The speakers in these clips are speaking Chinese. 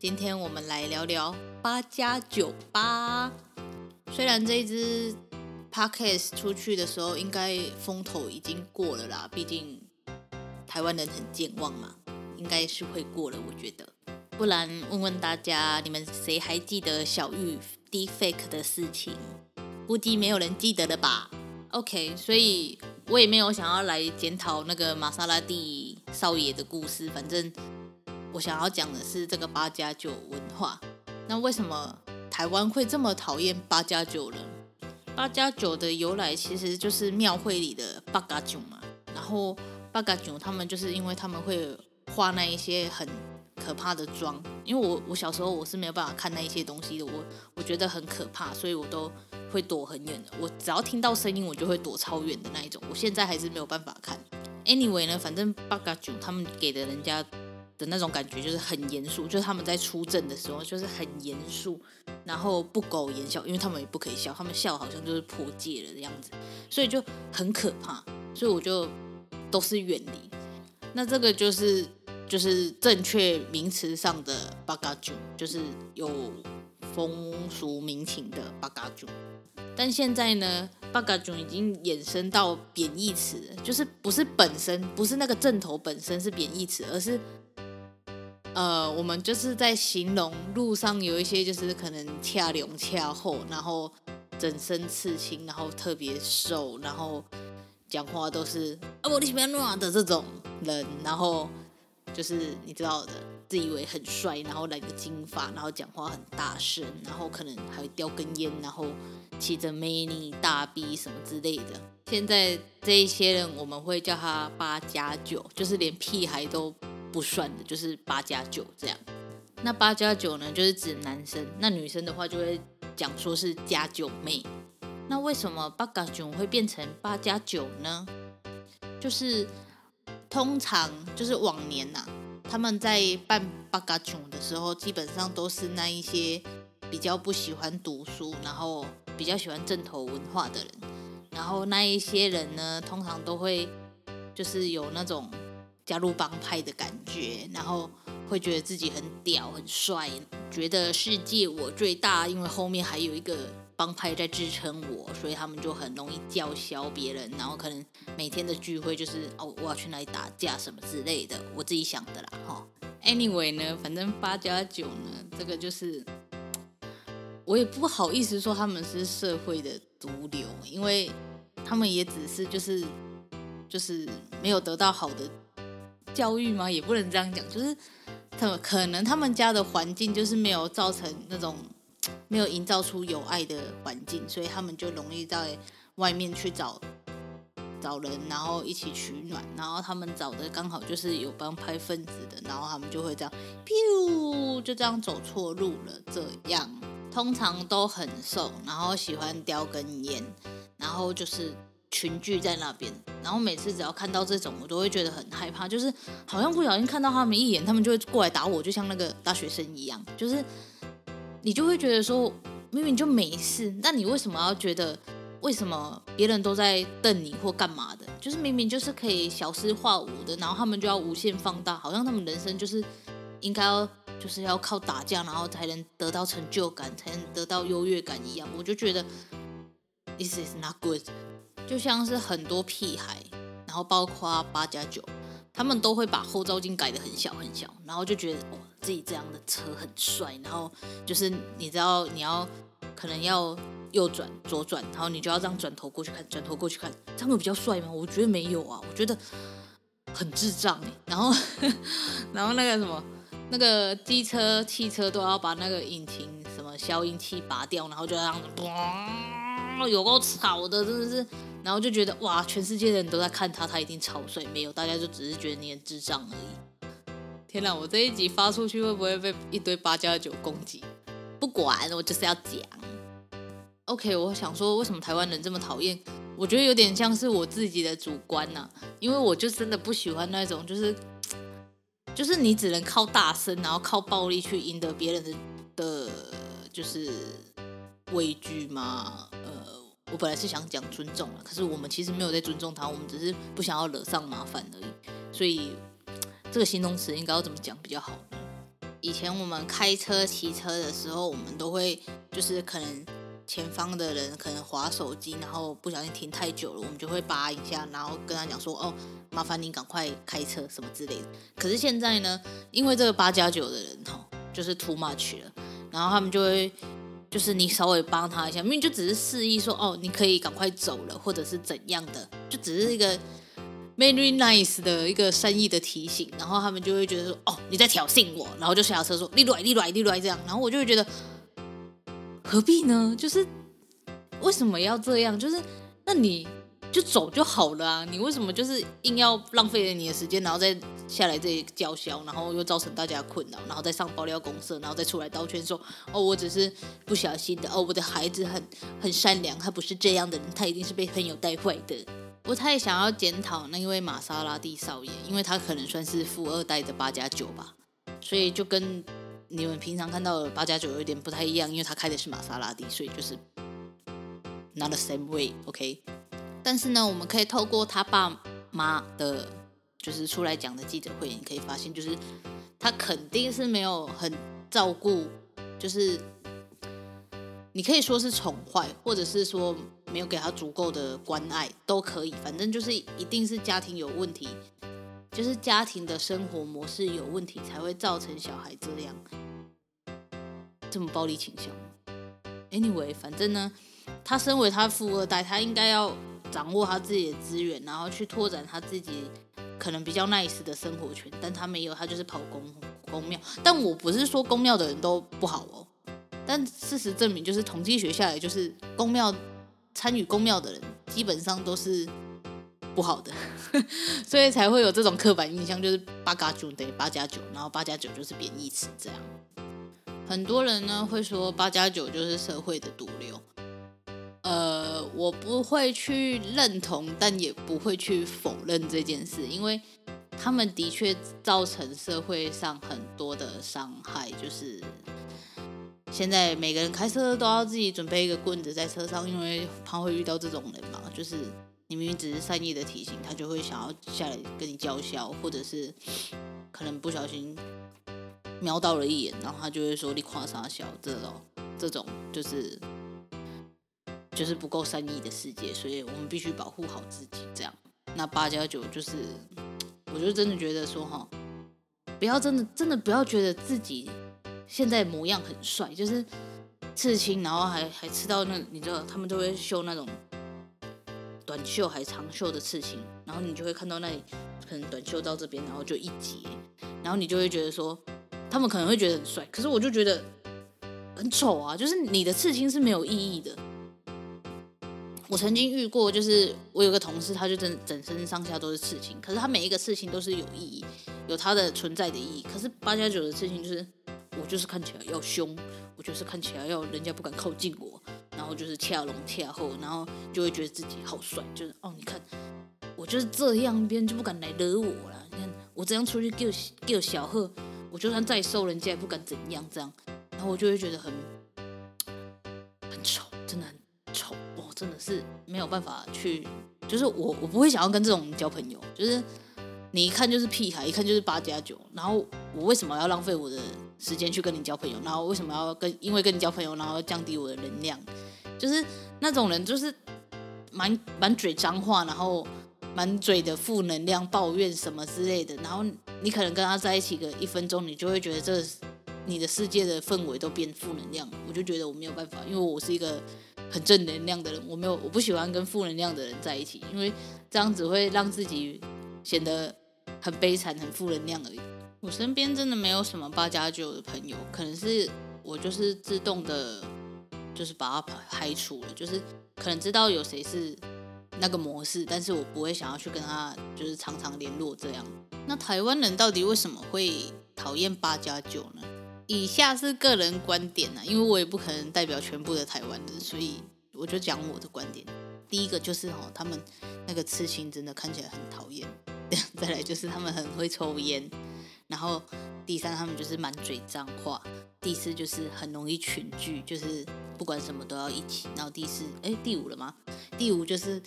今天我们来聊聊八加九吧。虽然这一支 podcast 出去的时候，应该风头已经过了啦，毕竟台湾人很健忘嘛，应该是会过了，我觉得。不然问问大家，你们谁还记得小玉 defake 的事情？估计没有人记得了吧？OK，所以我也没有想要来检讨那个玛莎拉蒂少爷的故事，反正。我想要讲的是这个八加九文化。那为什么台湾会这么讨厌八加九呢？八加九的由来其实就是庙会里的八加九嘛。然后八加九他们就是因为他们会画那一些很可怕的妆。因为我我小时候我是没有办法看那一些东西的，我我觉得很可怕，所以我都会躲很远的。我只要听到声音，我就会躲超远的那一种。我现在还是没有办法看。Anyway 呢，反正八加九他们给的人家。的那种感觉就是很严肃，就是他们在出阵的时候就是很严肃，然后不苟言笑，因为他们也不可以笑，他们笑好像就是破戒了的样子，所以就很可怕，所以我就都是远离。那这个就是就是正确名词上的八嘎九，就是有风俗民情的八嘎九。但现在呢，八嘎九已经衍生到贬义词，就是不是本身不是那个阵头本身是贬义词，而是。呃，我们就是在形容路上有一些就是可能恰隆恰后，然后整身刺青，然后特别瘦，然后讲话都是啊我的喜欢乱的这种人，然后就是你知道的，自以为很帅，然后染个金发，然后讲话很大声，然后可能还会叼根烟，然后骑着美女大 B 什么之类的。现在这一些人，我们会叫他八加九，就是连屁孩都。不算的，就是八加九这样。那八加九呢，就是指男生；那女生的话，就会讲说是加九妹。那为什么八加九会变成八加九呢？就是通常就是往年呐、他们在办八加九的时候，基本上都是那一些比较不喜欢读书，然后比较喜欢正头文化的人。然后那一些人呢，通常都会就是有那种。加入帮派的感觉，然后会觉得自己很屌、很帅，觉得世界我最大，因为后面还有一个帮派在支撑我，所以他们就很容易叫嚣别人，然后可能每天的聚会就是哦，我要去哪里打架什么之类的，我自己想的啦哈。Anyway 呢，反正八加九呢，这个就是我也不好意思说他们是社会的毒瘤，因为他们也只是就是就是没有得到好的。教育吗？也不能这样讲，就是他们可能他们家的环境就是没有造成那种没有营造出有爱的环境，所以他们就容易在外面去找找人，然后一起取暖，然后他们找的刚好就是有帮派分子的，然后他们就会这样，咻，就这样走错路了。这样通常都很瘦，然后喜欢叼根烟，然后就是。群聚在那边，然后每次只要看到这种，我都会觉得很害怕，就是好像不小心看到他们一眼，他们就会过来打我，就像那个大学生一样，就是你就会觉得说，明明就没事，但你为什么要觉得，为什么别人都在瞪你或干嘛的？就是明明就是可以小事化无的，然后他们就要无限放大，好像他们人生就是应该要就是要靠打架，然后才能得到成就感，才能得到优越感一样，我就觉得 this is not good。就像是很多屁孩，然后包括八加九，他们都会把后照镜改得很小很小，然后就觉得哦，自己这样的车很帅，然后就是你知道你要可能要右转左转，然后你就要这样转头过去看，转头过去看，这样会比较帅吗？我觉得没有啊，我觉得很智障哎。然后 然后那个什么那个机车汽车都要把那个引擎什么消音器拔掉，然后就这样子，哇，有够吵的，真的是。然后就觉得哇，全世界的人都在看他，他一定超帅。没有，大家就只是觉得你很智障而已。天哪，我这一集发出去会不会被一堆八加九攻击？不管，我就是要讲。OK，我想说，为什么台湾人这么讨厌？我觉得有点像是我自己的主观呐、因为我就真的不喜欢那种，就是 就是你只能靠大声，然后靠暴力去赢得别人的的，就是畏惧吗？我本来是想讲尊重了，可是我们其实没有在尊重他，我们只是不想要惹上麻烦而已。所以这个形容词应该要怎么讲比较好呢？以前我们开车、骑车的时候，我们都会就是可能前方的人可能划手机，然后不小心停太久了，我们就会扒一下，然后跟他讲说：“哦，麻烦你赶快开车什么之类的。”可是现在呢，因为这个八加九的人哈，就是 too much 了，然后他们就会。就是你稍微帮他一下，明明就只是示意说哦，你可以赶快走了，或者是怎样的，就只是一个 very nice 的一个善意的提醒，然后他们就会觉得说哦，你在挑衅我，然后就下车说你来你来你来这样，然后我就会觉得何必呢？就是为什么要这样？就是那你。就走就好了啊！你为什么就是硬要浪费了你的时间，然后再下来这里叫嚣，然后又造成大家困扰，然后再上爆料公社，然后再出来道歉说：“哦，我只是不小心的。哦，我的孩子很很善良，他不是这样的人，他一定是被朋友带坏的。”我太想要检讨那一位玛莎拉蒂少爷，因为他可能算是富二代的八加九吧，所以就跟你们平常看到的八加九有点不太一样，因为他开的是玛莎拉蒂，所以就是 not the same way，OK？但是呢，我们可以透过他爸妈的，就是出来讲的记者会，你可以发现，就是他肯定是没有很照顾，就是你可以说是宠坏，或者是说没有给他足够的关爱，都可以，反正就是一定是家庭有问题，就是家庭的生活模式有问题，才会造成小孩这样这么暴力倾向。Anyway，反正呢，他身为他富二代，他应该要。掌握他自己的资源，然后去拓展他自己可能比较 nice 的生活圈，但他没有，他就是跑公公庙。但我不是说公庙的人都不好哦，但事实证明，就是统计学下来，就是公庙参与公庙的人基本上都是不好的，所以才会有这种刻板印象，就是八加九等于八加九，然后八加九就是贬义词这样。很多人呢会说八加九就是社会的毒瘤。我不会去认同，但也不会去否认这件事，因为他们的确造成社会上很多的伤害。就是现在每个人开车都要自己准备一个棍子在车上，因为怕会遇到这种人嘛。就是你明明只是善意的提醒，他就会想要下来跟你叫嚣，或者是可能不小心瞄到了一眼，然后他就会说你夸啥小这种这种就是。就是不够善意的世界，所以我们必须保护好自己。这样，那八加九就是，我就真的觉得说哈，不要真的真的不要觉得自己现在模样很帅，就是刺青，然后还还刺到那，你知道他们都会绣那种短袖还长袖的刺青，然后你就会看到那里可能短袖到这边，然后就一截，然后你就会觉得说，他们可能会觉得很帅，可是我就觉得很丑啊，就是你的刺青是没有意义的。我曾经遇过，就是我有个同事，他就整整身上下都是刺青，可是他每一个刺青都是有意义，有它的存在的意义。可是八加九的刺青就是，我就是看起来要凶，我就是看起来要人家不敢靠近我，然后就是恰龙恰后，然后就会觉得自己好帅，就是哦，你看我就是这样，别人就不敢来惹我了。你看我这样出去叫叫小贺，我就算再瘦，人家也不敢怎样这样，然后我就会觉得很很丑，真的很丑。真的是没有办法去，就是我我不会想要跟这种人交朋友，就是你一看就是屁孩，一看就是八加九，然后我为什么要浪费我的时间去跟你交朋友？然后为什么要跟因为跟你交朋友，然后降低我的能量？就是那种人就是满满嘴脏话，然后满嘴的负能量、抱怨什么之类的，然后你可能跟他在一起个一分钟，你就会觉得这你的世界的氛围都变负能量。我就觉得我没有办法，因为我是一个很正能量的人，我没有我不喜欢跟负能量的人在一起，因为这样子会让自己显得很悲惨、很负能量而已。我身边真的没有什么八加九的朋友，可能是我就是自动的，就是把它排除了，就是可能知道有谁是。那个模式，但是我不会想要去跟他就是常常联络这样。那台湾人到底为什么会讨厌八加九呢？以下是个人观点啊，因为我也不可能代表全部的台湾人，所以我就讲我的观点。第一个就是哦，他们那个刺青真的看起来很讨厌。再来就是他们很会抽烟，然后第三他们就是满嘴脏话，第四就是很容易群聚，就是不管什么都要一起。然后第四，哎，第五了吗？第五就是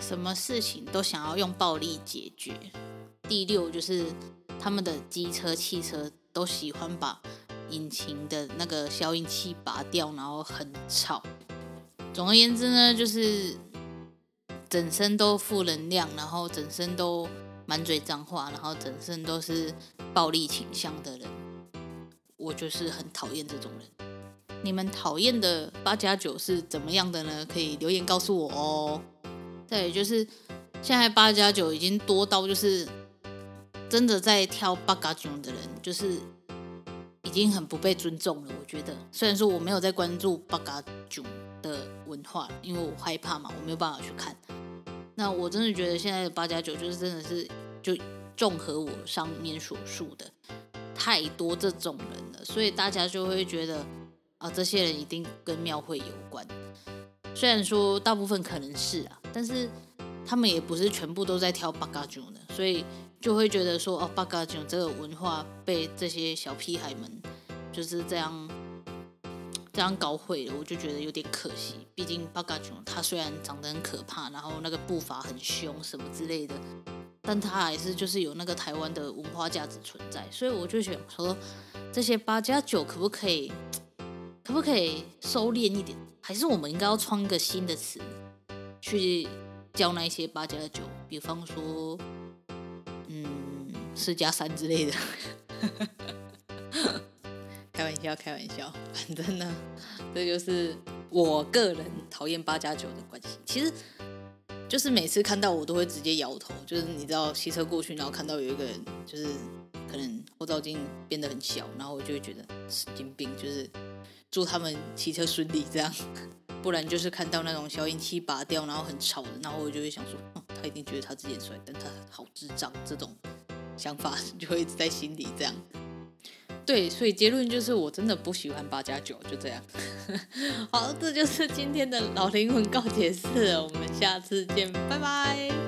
什么事情都想要用暴力解决。第六就是他们的机车、汽车都喜欢把引擎的那个消音器拔掉，然后很吵。总而言之呢，就是整身都负能量，然后整身都。满嘴脏话，然后整身都是暴力倾向的人，我就是很讨厌这种人。你们讨厌的八加九是怎么样的呢？可以留言告诉我哦。对，就是现在八加九已经多到就是真的在挑八加九的人，就是已经很不被尊重了。我觉得，虽然说我没有在关注八加九的文化，因为我害怕嘛，我没有办法去看。那我真的觉得现在的八加九就是真的是就综合我上面所述的太多这种人了，所以大家就会觉得啊，这些人一定跟庙会有关。虽然说大部分可能是啊，但是他们也不是全部都在挑八加九的，所以就会觉得说哦，八嘎囧这个文化被这些小屁孩们就是这样。这样搞毁了，我就觉得有点可惜。毕竟八嘎囧他虽然长得很可怕，然后那个步伐很凶什么之类的，但他还是就是有那个台湾的文化价值存在。所以我就想说，这些八加九可不可以，可不可以收敛一点？还是我们应该要创一个新的词，去教那些八加九？比方说，嗯，四加三之类的。开玩笑，开玩笑，反正呢，这就是我个人讨厌八加九的关系。其实，就是每次看到我都会直接摇头。就是你知道，骑车过去，然后看到有一个人，就是可能后照镜变得很小，然后我就会觉得神经病。就是祝他们骑车顺利这样。不然就是看到那种消音器拔掉，然后很吵的，然后我就会想说，哦，他一定觉得他自己很帅，但他好智障。这种想法 就会一直在心里这样。对，所以结论就是我真的不喜欢八加九，就这样。好，这就是今天的老灵魂告解室，我们下次见，拜拜。